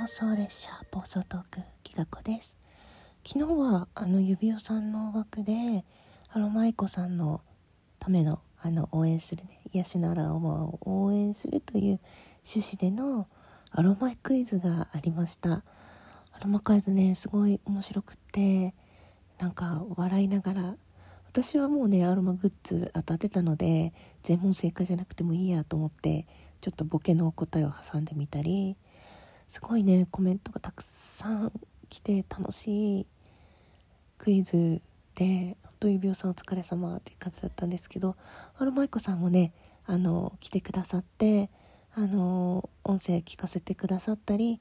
妄想列車暴走トークきがこです。昨日はあの指輪さんの枠でアロマイコさんのためのあの応援するね癒しのアロマを応援するという趣旨でのアロマクイズがありました。アロマクイズねすごい面白くってなんか笑いながら私はもうねアロマグッズ当たってたので全問正解じゃなくてもいいやと思ってちょっとボケの答えを挟んでみたりすごいねコメントがたくさん来て楽しいクイズで本当指輪さんお疲れ様っていう感じだったんですけどアロマイコさんもねあの来てくださってあの音声聞かせてくださったり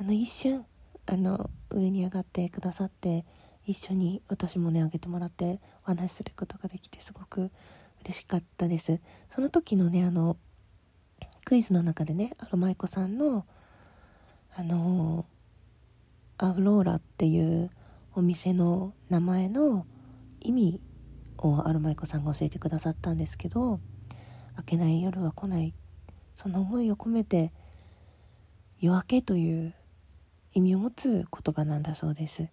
あの一瞬あの上に上がってくださって一緒に私もねあげてもらってお話しすることができてすごく嬉しかったです。その時のねあのクイズの中でねアロマイコさんのあのアウローラっていうお店の名前の意味をアルマイコさんが教えてくださったんですけど「明けない夜は来ない」その思いを込めて「夜明け」という意味を持つ言葉なんだそうです。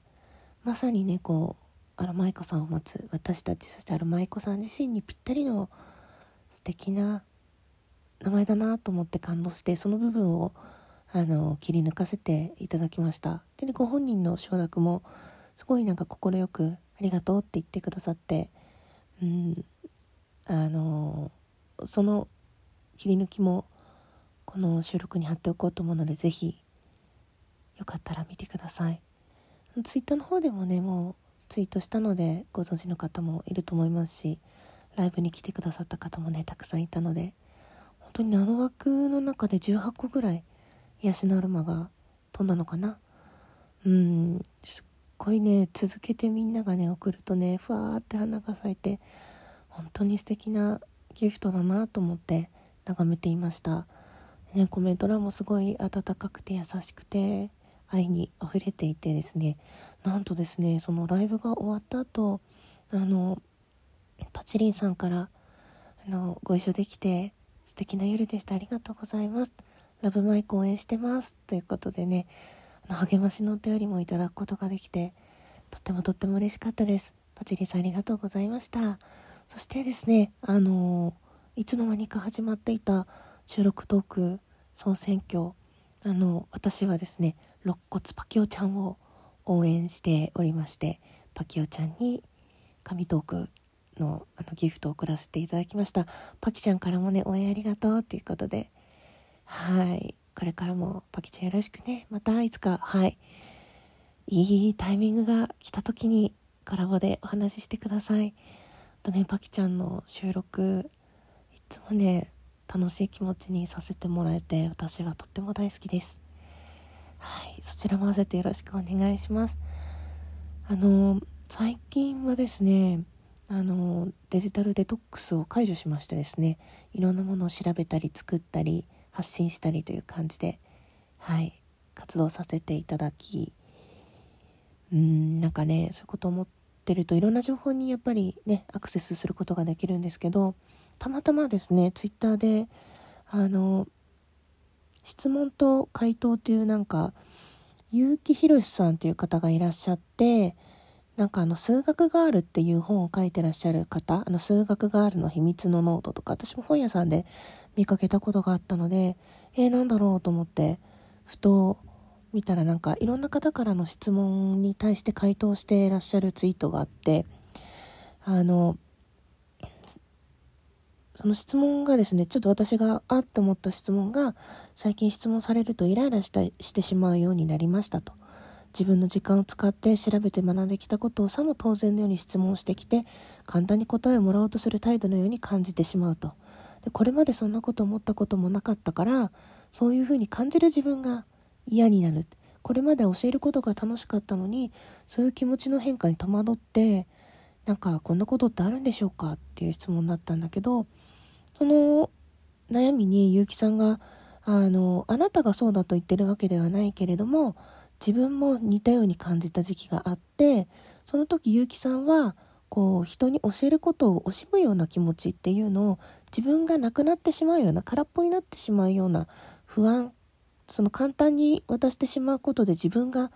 まさにねこうアルマイコさんを持つ私たちそしてアルマイコさん自身にぴったりの素敵な名前だなと思って感動してその部分をあの切り抜かせていただきました。で、ご本人の承諾もすごいなんか快く「ありがとう」って言ってくださってうんあのその切り抜きもこの収録に貼っておこうと思うので是非よかったら見てください。ツイッターの方でもねもうツイートしたのでご存知の方もいると思いますしライブに来てくださった方もねたくさんいたので本当にあの枠の中で18個ぐらい癒しのアロマが飛んだのかな？うんすっごいね続けてみんながね送るとねふわーって花が咲いて本当に素敵なギフトだなと思って眺めていました、ね、コメント欄もすごい温かくて優しくて愛に溢れていてですね。なんとですねそのライブが終わった後あのパチリンさんからあのご一緒できて素敵な夜でした。ありがとうございます。ラブマイク応援してますということでねあの励ましのお便りもいただくことができてとってもとっても嬉しかったです。パチリさんありがとうございました。そしてですねあのいつの間にか始まっていた収録トーク総選挙あの私はですね肋骨パキオちゃんを応援しておりましてパキオちゃんに神トークのあのギフトを送らせていただきました。パキちゃんからもね応援ありがとうっていうことではい。これからもパキちゃんよろしくね。またいつかはい。いいタイミングが来た時にコラボでお話ししてください。とねパキちゃんの収録いつもね楽しい気持ちにさせてもらえて私はとっても大好きです。はい。そちらも合わせてよろしくお願いします。あの最近はですねあのデジタルデトックスを解除しましてですねいろんなものを調べたり作ったり発信したりという感じではい活動させていただきうんなんかねそういうこと思ってるといろんな情報にやっぱりねアクセスすることができるんですけどたまたまですねツイッターであの質問と回答というなんか結城浩さんという方がいらっしゃってなんかあの数学ガールっていう本を書いてらっしゃる方あの数学ガールの秘密のノートとか私も本屋さんで見かけたことがあったのでえー、なんだろうと思ってふと見たらなんかいろんな方からの質問に対して回答してらっしゃるツイートがあってあのその質問がですねちょっと私があって思った質問が最近質問されるとイライラしたしてしまうようになりましたと。自分の時間を使って調べて学んできたことをさも当然のように質問してきて簡単に答えをもらおうとする態度のように感じてしまうと。でこれまでそんなこと思ったこともなかったからそういうふうに感じる自分が嫌になる。これまで教えることが楽しかったのにそういう気持ちの変化に戸惑ってなんかこんなことってあるんでしょうかっていう質問だったんだけどその悩みに結城さんがあのあなたがそうだと言ってるわけではないけれども自分も似たように感じた時期があってその時結城さんはこう人に教えることを惜しむような気持ちっていうのを自分がなくなってしまうような空っぽになってしまうような不安その簡単に渡してしまうことで自分が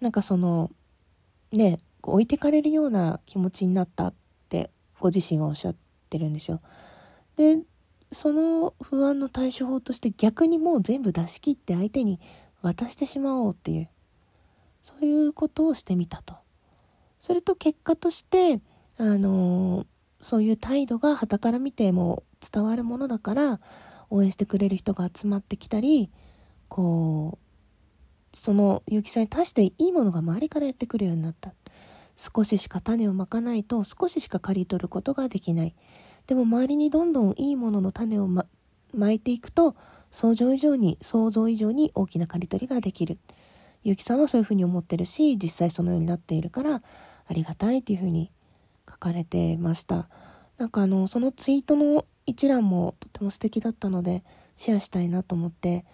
なんかそのね置いてかれるような気持ちになったってご自身はおっしゃってるんですよ。でその不安の対処法として逆にもう全部出し切って相手に渡してしまおうっていうそういうことをしてみたと。それと結果としてあのそういう態度が傍から見ても伝わるものだから応援してくれる人が集まってきたりこうその結城さんに対していいものが周りからやってくるようになった少ししか種をまかないと少ししか刈り取ることができないでも周りにどんどんいいものの種をま巻いていくと想像以上に想像以上に大きな刈り取りができる。結城さんはそういうふうに思ってるし実際そのようになっているからありがたいっていうふうに書かれてました。なんかあのそのツイートの一覧もとても素敵だったのでシェアしたいなと思って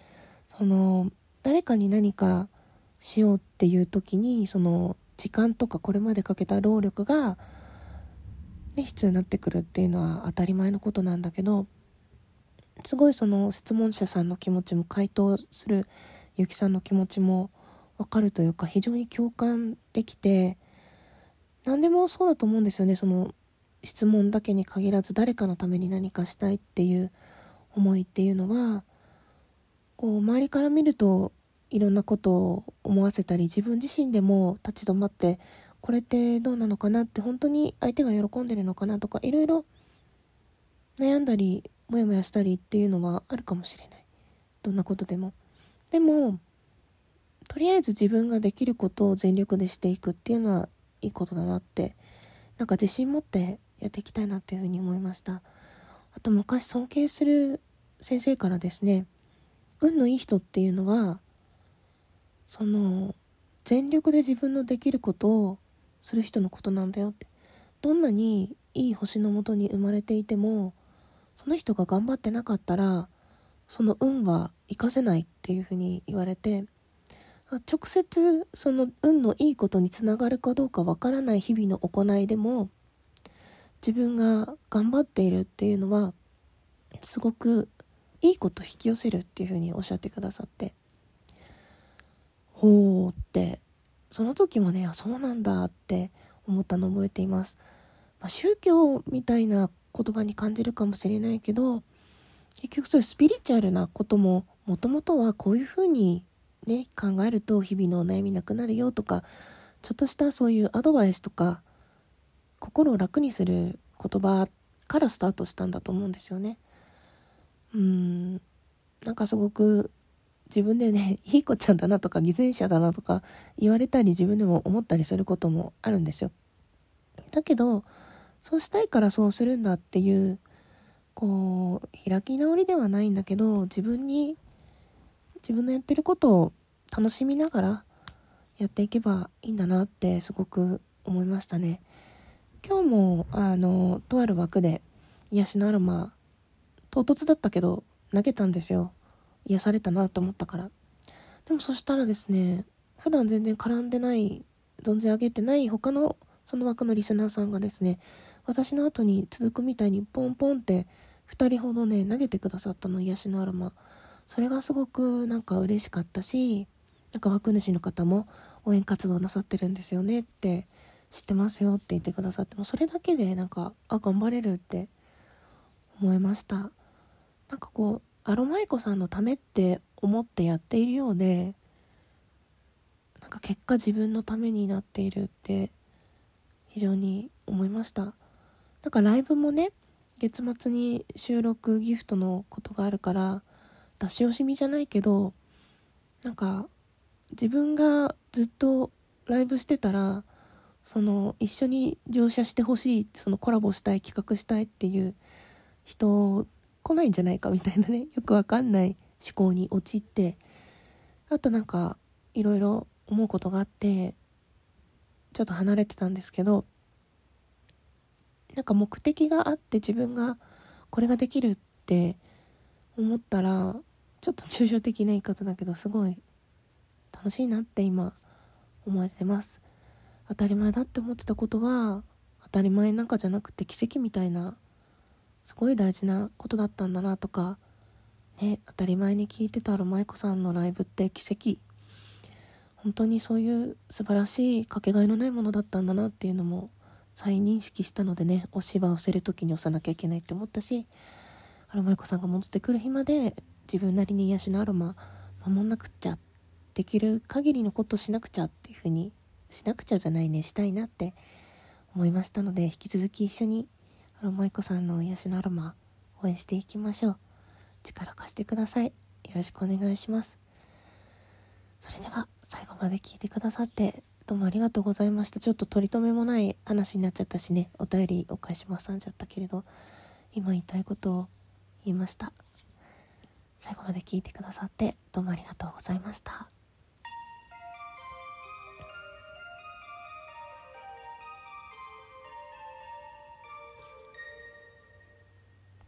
その誰かに何かしようっていう時にその時間とかこれまでかけた労力が、ね、必要になってくるっていうのは当たり前のことなんだけどすごいその質問者さんの気持ちも回答するゆきさんの気持ちも分かるというか非常に共感できて何でもそうだと思うんですよね。その質問だけに限らず誰かのために何かしたいっていう思いっていうのはこう周りから見るといろんなことを思わせたり自分自身でも立ち止まってこれってどうなのかなって本当に相手が喜んでるのかなとかいろいろ悩んだりモヤモヤしたりっていうのはあるかもしれない。どんなことでも。でもとりあえず自分ができることを全力でしていくっていうのはいいことだなってなんか自信持ってやっていきたいなっていうふうに思いました。あと昔尊敬する先生からですね運のいい人っていうのはその全力で自分のできることをする人のことなんだよって。どんなにいい星のもとに生まれていてもその人が頑張ってなかったらその運は活かせないっていうふうに言われて直接その運のいいことにつながるかどうかわからない日々の行いでも自分が頑張っているっていうのはすごくいいこと引き寄せるっていうふうにおっしゃってくださってほうってその時もねあそうなんだって思ったの覚えています、まあ、宗教みたいな言葉に感じるかもしれないけど結局そういうスピリチュアルなことももともとはこういうふうにね考えると日々のお悩みなくなるよとかちょっとしたそういうアドバイスとか心を楽にする言葉からスタートしたんだと思うんですよね。うんなんかすごく自分でね いい子ちゃんだなとか偽善者だなとか言われたり自分でも思ったりすることもあるんですよ。だけどそうしたいからそうするんだっていうこう開き直りではないんだけど自分に自分のやってることを楽しみながらやっていけばいいんだなってすごく思いましたね。今日もあのとある枠で癒しのアロマ唐突だったけど投げたんですよ癒されたなと思ったからでもそしたらですね普段全然絡んでない存じ上げてない他のその枠のリスナーさんがですね私の後に続くみたいにポンポンって2人ほどね投げてくださったの癒しのアロマ。それがすごくなんか嬉しかったしなんか枠主の方も応援活動なさってるんですよねって知ってますよって言ってくださってもそれだけでなんかあ頑張れるって思いました。なんかこうアロマイコさんのためって思ってやっているようでなんか結果自分のためになっているって非常に思いました。なんかライブもね月末に収録ギフトのことがあるから出し惜しみじゃないけどなんか自分がずっとライブしてたらその一緒に乗車してほしいそのコラボしたい企画したいっていう人来ないんじゃないかみたいなね よくわかんない思考に陥ってあとなんかいろいろ思うことがあってちょっと離れてたんですけどなんか目的があって自分がこれができるって思ったらちょっと抽象的な言い方だけどすごい楽しいなって今思えてます。当たり前だって思ってたことは当たり前なんかじゃなくて奇跡みたいなすごい大事なことだったんだなとかね当たり前に聞いてたアロマイコさんのライブって奇跡。本当にそういう素晴らしいかけがえのないものだったんだなっていうのも再認識したのでねお芝居をせる時に押さなきゃいけないって思ったしアロマイコさんが戻ってくる日まで自分なりに癒しのアロマ守んなくっちゃできる限りのことしなくちゃっていう風にしなくちゃじゃないねしたいなって思いましたので引き続き一緒にアロマイコさんの癒しのアロマ応援していきましょう。力貸してください。よろしくお願いします。それでは最後まで聞いてくださってどうもありがとうございました。ちょっと取り留めもない話になっちゃったしね。お便りお返し挟んじゃったけれど今言いたいことを言いました。最後まで聞いてくださってどうもありがとうございました。